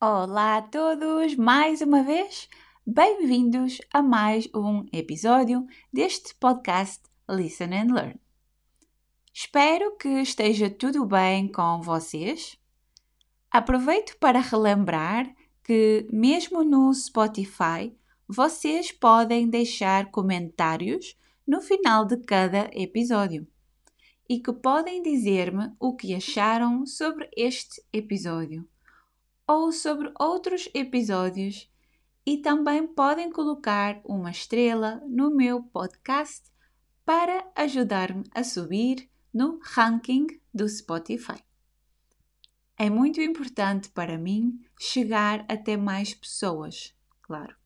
Olá a todos, mais uma vez, bem-vindos a mais um episódio deste podcast Listen and Learn. Espero que esteja tudo bem com vocês. Aproveito para relembrar que, mesmo no Spotify, vocês podem deixar comentários no final de cada episódio e que podem dizer-me o que acharam sobre este episódio ou sobre outros episódios e também podem colocar uma estrela no meu podcast para ajudar-me a subir no ranking do Spotify. É muito importante para mim chegar até mais pessoas, claro.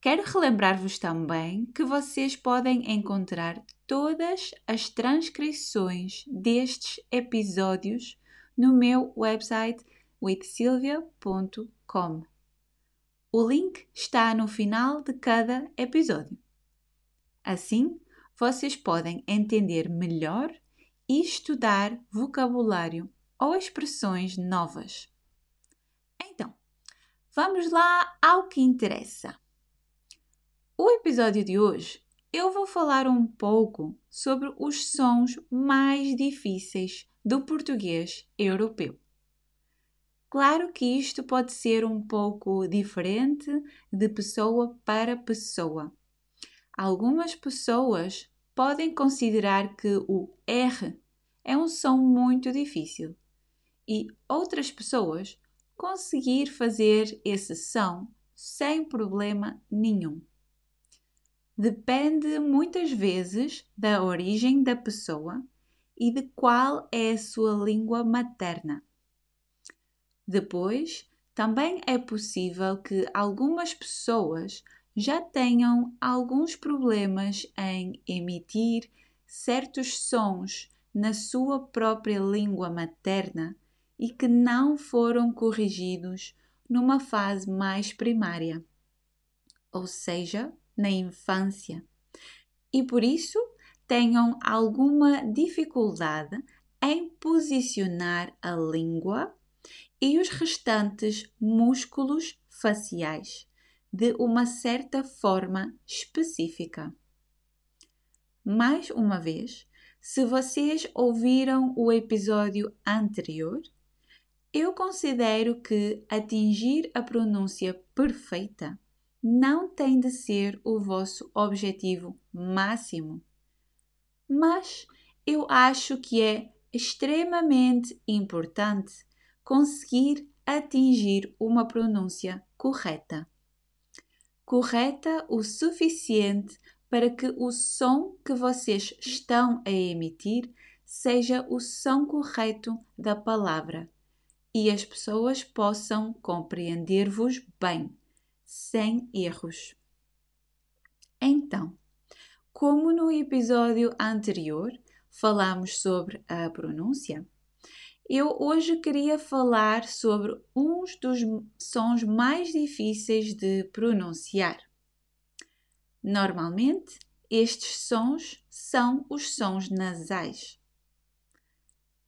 Quero relembrar-vos também que vocês podem encontrar todas as transcrições destes episódios no meu website withsilvia.com. O link está no final de cada episódio. Assim, vocês podem entender melhor e estudar vocabulário ou expressões novas. Então, vamos lá ao que interessa. O episódio de hoje eu vou falar um pouco sobre os sons mais difíceis do português europeu. Claro que isto pode ser um pouco diferente de pessoa para pessoa. Algumas pessoas podem considerar que o R é um som muito difícil e outras pessoas conseguir fazer esse som sem problema nenhum. Depende muitas vezes da origem da pessoa e de qual é a sua língua materna. Depois, também é possível que algumas pessoas já tenham alguns problemas em emitir certos sons na sua própria língua materna e que não foram corrigidos numa fase mais primária, ou seja, na infância, e por isso tenham alguma dificuldade em posicionar a língua e os restantes músculos faciais de uma certa forma específica. Mais uma vez, se vocês ouviram o episódio anterior, eu considero que atingir a pronúncia perfeita não tem de ser o vosso objetivo máximo. Mas eu acho que é extremamente importante conseguir atingir uma pronúncia correta. Correta o suficiente para que o som que vocês estão a emitir seja o som correto da palavra e as pessoas possam compreender-vos bem, sem erros. Então, como no episódio anterior falamos sobre a pronúncia, eu hoje queria falar sobre uns dos sons mais difíceis de pronunciar. Normalmente, estes sons são os sons nasais.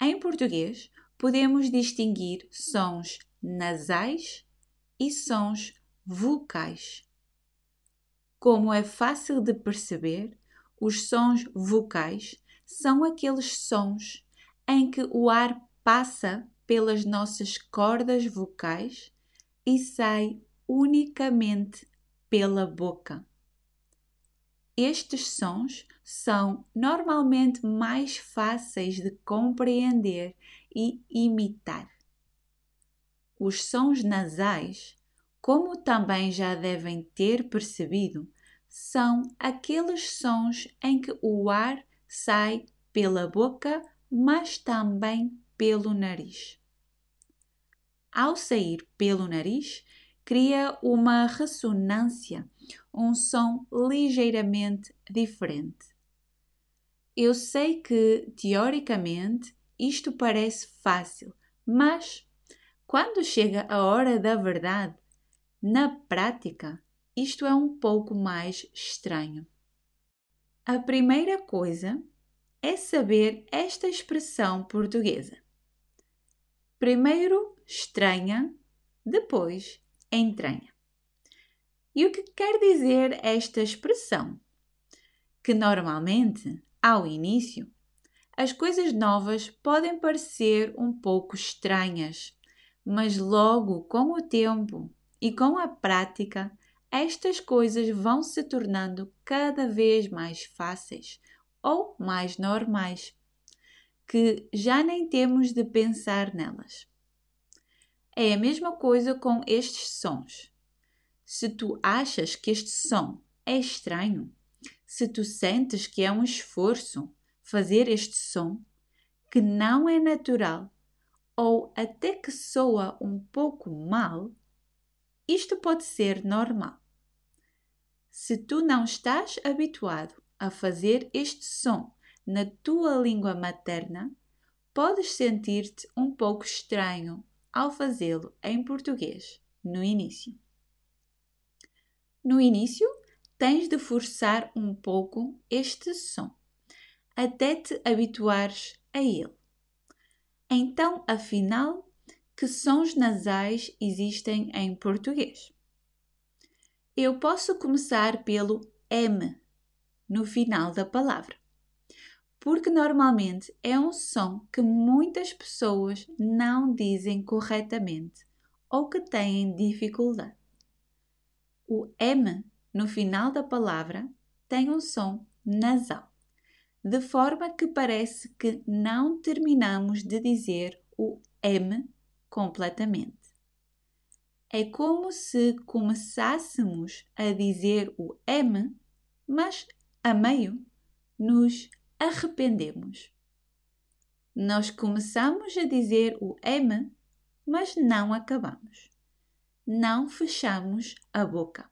Em português, podemos distinguir sons nasais e sons vocais. Como é fácil de perceber, os sons vocais são aqueles sons em que o ar passa pelas nossas cordas vocais e sai unicamente pela boca. Estes sons são normalmente mais fáceis de compreender e imitar. Os sons nasais, como também já devem ter percebido, são aqueles sons em que o ar sai pela boca, mas também pelo nariz. Ao sair pelo nariz, cria uma ressonância, um som ligeiramente diferente. Eu sei que, teoricamente, isto parece fácil, mas quando chega a hora da verdade, na prática, isto é um pouco mais estranho. A primeira coisa é saber esta expressão portuguesa. Primeiro estranha, depois entranha. E o que quer dizer esta expressão? Que normalmente, ao início, as coisas novas podem parecer um pouco estranhas, mas logo com o tempo e com a prática, estas coisas vão se tornando cada vez mais fáceis ou mais normais, que já nem temos de pensar nelas. É a mesma coisa com estes sons. Se tu achas que este som é estranho, se tu sentes que é um esforço fazer este som, que não é natural ou até que soa um pouco mal, isto pode ser normal. Se tu não estás habituado a fazer este som na tua língua materna, podes sentir-te um pouco estranho ao fazê-lo em português no início. No início, tens de forçar um pouco este som, até te habituares a ele. Então, afinal, que sons nasais existem em português? Eu posso começar pelo M no final da palavra, porque normalmente é um som que muitas pessoas não dizem corretamente ou que têm dificuldade. O M no final da palavra tem um som nasal, de forma que parece que não terminamos de dizer o M completamente. É como se começássemos a dizer o M, mas a meio nos arrependemos. Nós começamos a dizer o M, mas não acabamos não fechamos a boca.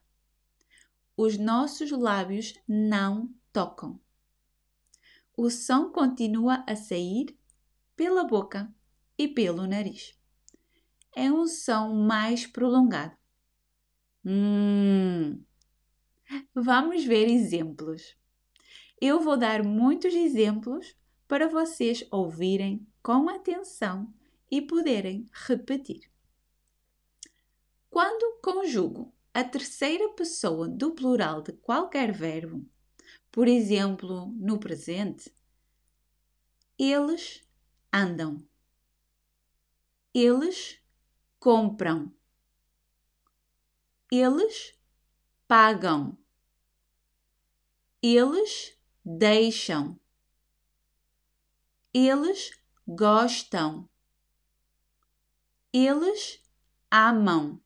Os nossos lábios não tocam. O som continua a sair pela boca e pelo nariz. É um som mais prolongado. Hum. Vamos ver exemplos. Eu vou dar muitos exemplos para vocês ouvirem com atenção e poderem repetir. Quando conjugo a terceira pessoa do plural de qualquer verbo, por exemplo, no presente, eles andam. Eles compram. Eles pagam. Eles deixam. Eles gostam. Eles amam.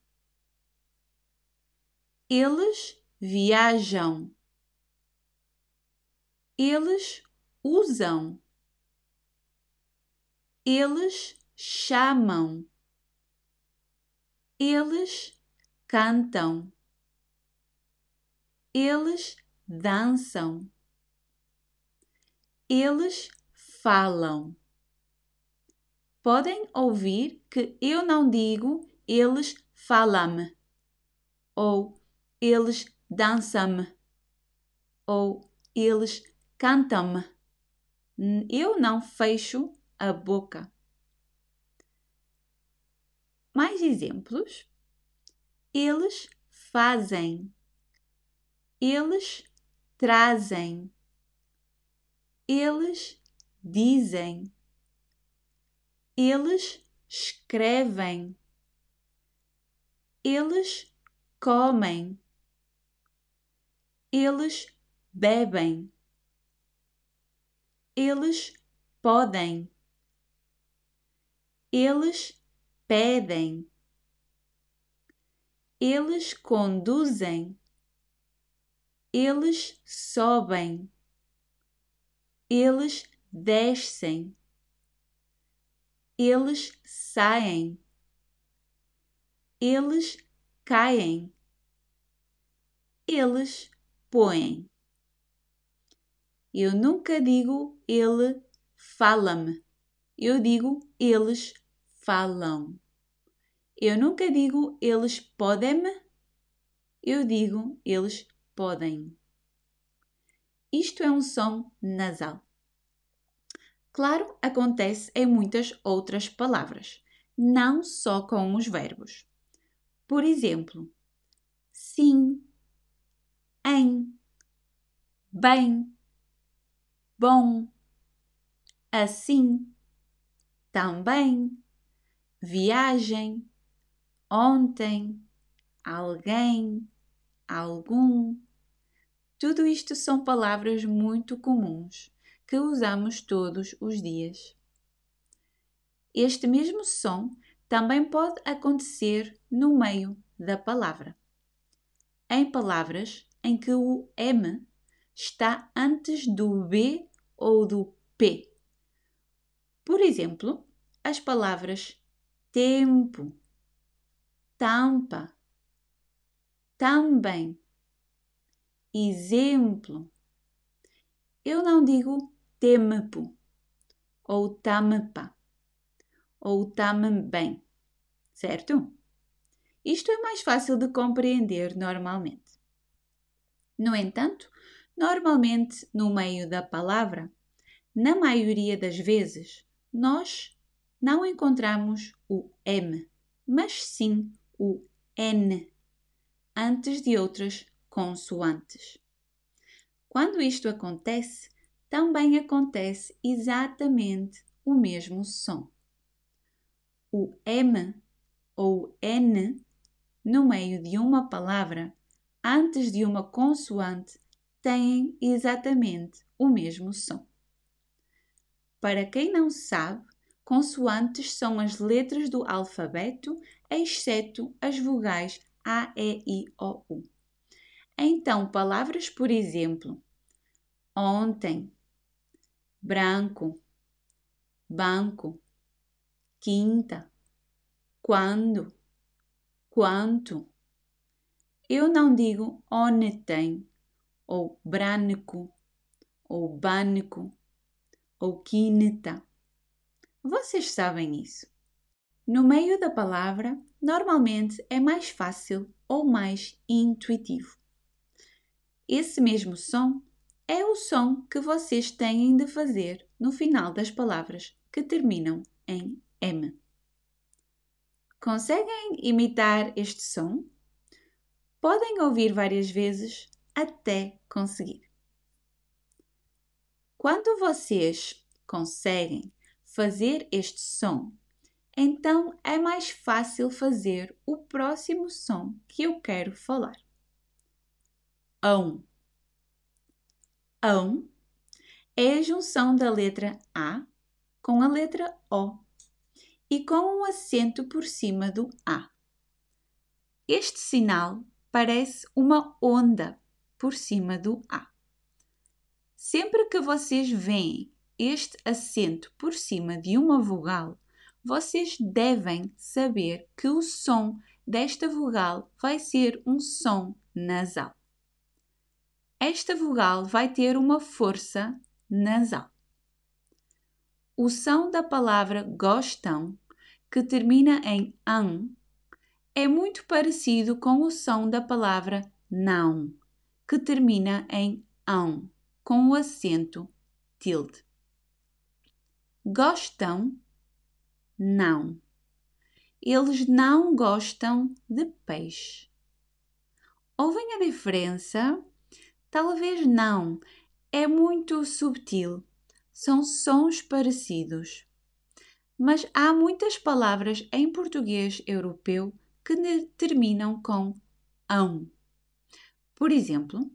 Eles viajam. Eles usam. Eles chamam. Eles cantam. Eles dançam. Eles falam. Podem ouvir que eu não digo eles falam ou eles dançam-me ou eles cantam-me. Eu não fecho a boca. Mais exemplos? Eles fazem. Eles trazem. Eles dizem. Eles escrevem. Eles comem eles bebem. Eles podem. Eles pedem. Eles conduzem. Eles sobem. Eles descem. Eles saem. Eles caem. Eles põem. Eu nunca digo ele fala-me. Eu digo eles falam. Eu nunca digo eles podem-me. Eu digo eles podem. Isto é um som nasal. Claro, acontece em muitas outras palavras. não só com os verbos. Por exemplo, sim, em, bem, bom, assim, também, viagem, ontem, alguém, algum. Tudo isto são palavras muito comuns que usamos todos os dias. Este mesmo som também pode acontecer no meio da palavra. Em palavras em que o M está antes do B ou do P. Por exemplo, as palavras tempo, tampa, também, exemplo. Eu não digo tempo ou tampa ou também, certo? Isto é mais fácil de compreender normalmente. No entanto, normalmente no meio da palavra, na maioria das vezes, nós não encontramos o M, mas sim o N, antes de outras consoantes. Quando isto acontece, também acontece exatamente o mesmo som. O M ou N no meio de uma palavra, antes de uma consoante, têm exatamente o mesmo som. Para quem não sabe, consoantes são as letras do alfabeto, exceto as vogais A, E, I, O, U. Então, palavras, por exemplo, ontem, branco, banco, quinta, quando, quanto. Eu não digo ontem, ou branco, ou banco, ou quinta. Vocês sabem isso. No meio da palavra, normalmente é mais fácil ou mais intuitivo. Esse mesmo som é o som que vocês têm de fazer no final das palavras que terminam em M. Conseguem imitar este som? Podem ouvir várias vezes até conseguir. Quando vocês conseguem fazer este som, então é mais fácil fazer o próximo som que eu quero falar. Ão. Ão é a junção da letra A com a letra O e com um acento por cima do A. Este sinal parece uma onda por cima do A. Sempre que vocês veem este acento por cima de uma vogal, vocês devem saber que o som desta vogal vai ser um som nasal. Esta vogal vai ter uma força nasal. O som da palavra gostam, que termina em an, é muito parecido com o som da palavra não, que termina em ão, com o acento tilde. Gostam? Não. Eles não gostam de peixe. Ouvem a diferença? Talvez não. É muito subtil são sons parecidos. Mas há muitas palavras em português europeu que terminam com ão. Por exemplo,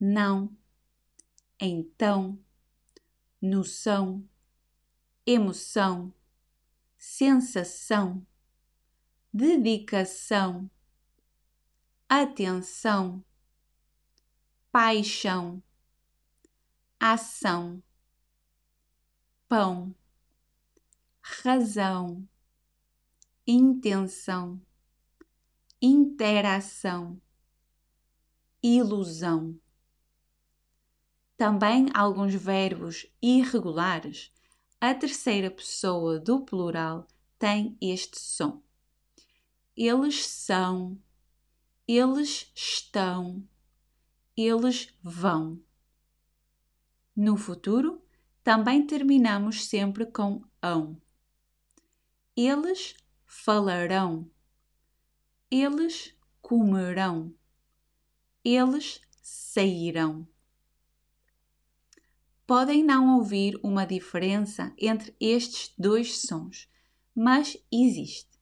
não, então, noção, emoção, sensação, dedicação, atenção, paixão, ação pão, razão, intenção, interação, ilusão. Também alguns verbos irregulares, a terceira pessoa do plural tem este som. Eles são, eles estão, eles vão. No futuro, também terminamos sempre com ão. Eles falarão. Eles comerão. Eles sairão. Podem não ouvir uma diferença entre estes dois sons, mas existe.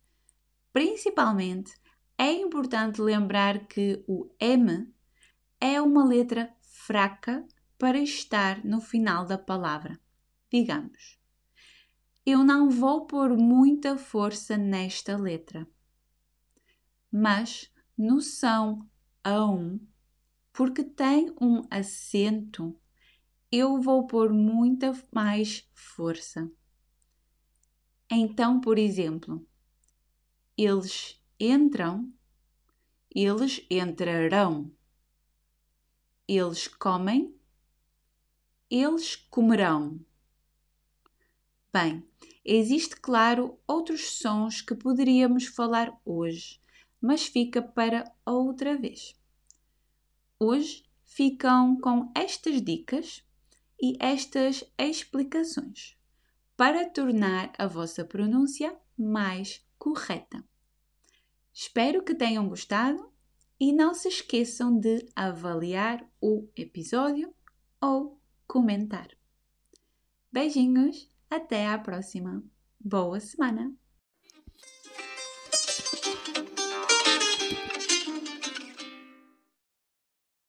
Principalmente, é importante lembrar que o M é uma letra fraca para estar no final da palavra. Digamos, eu não vou pôr muita força nesta letra, mas no som ão, porque tem um acento, eu vou pôr muita mais força. Então, por exemplo, eles entram, eles entrarão. Eles comem, eles comerão. Bem, existe, claro, outros sons que poderíamos falar hoje, mas fica para outra vez. Hoje ficam com estas dicas e estas explicações para tornar a vossa pronúncia mais correta. Espero que tenham gostado e não se esqueçam de avaliar o episódio ou comentar. Beijinhos, até à próxima. Boa semana!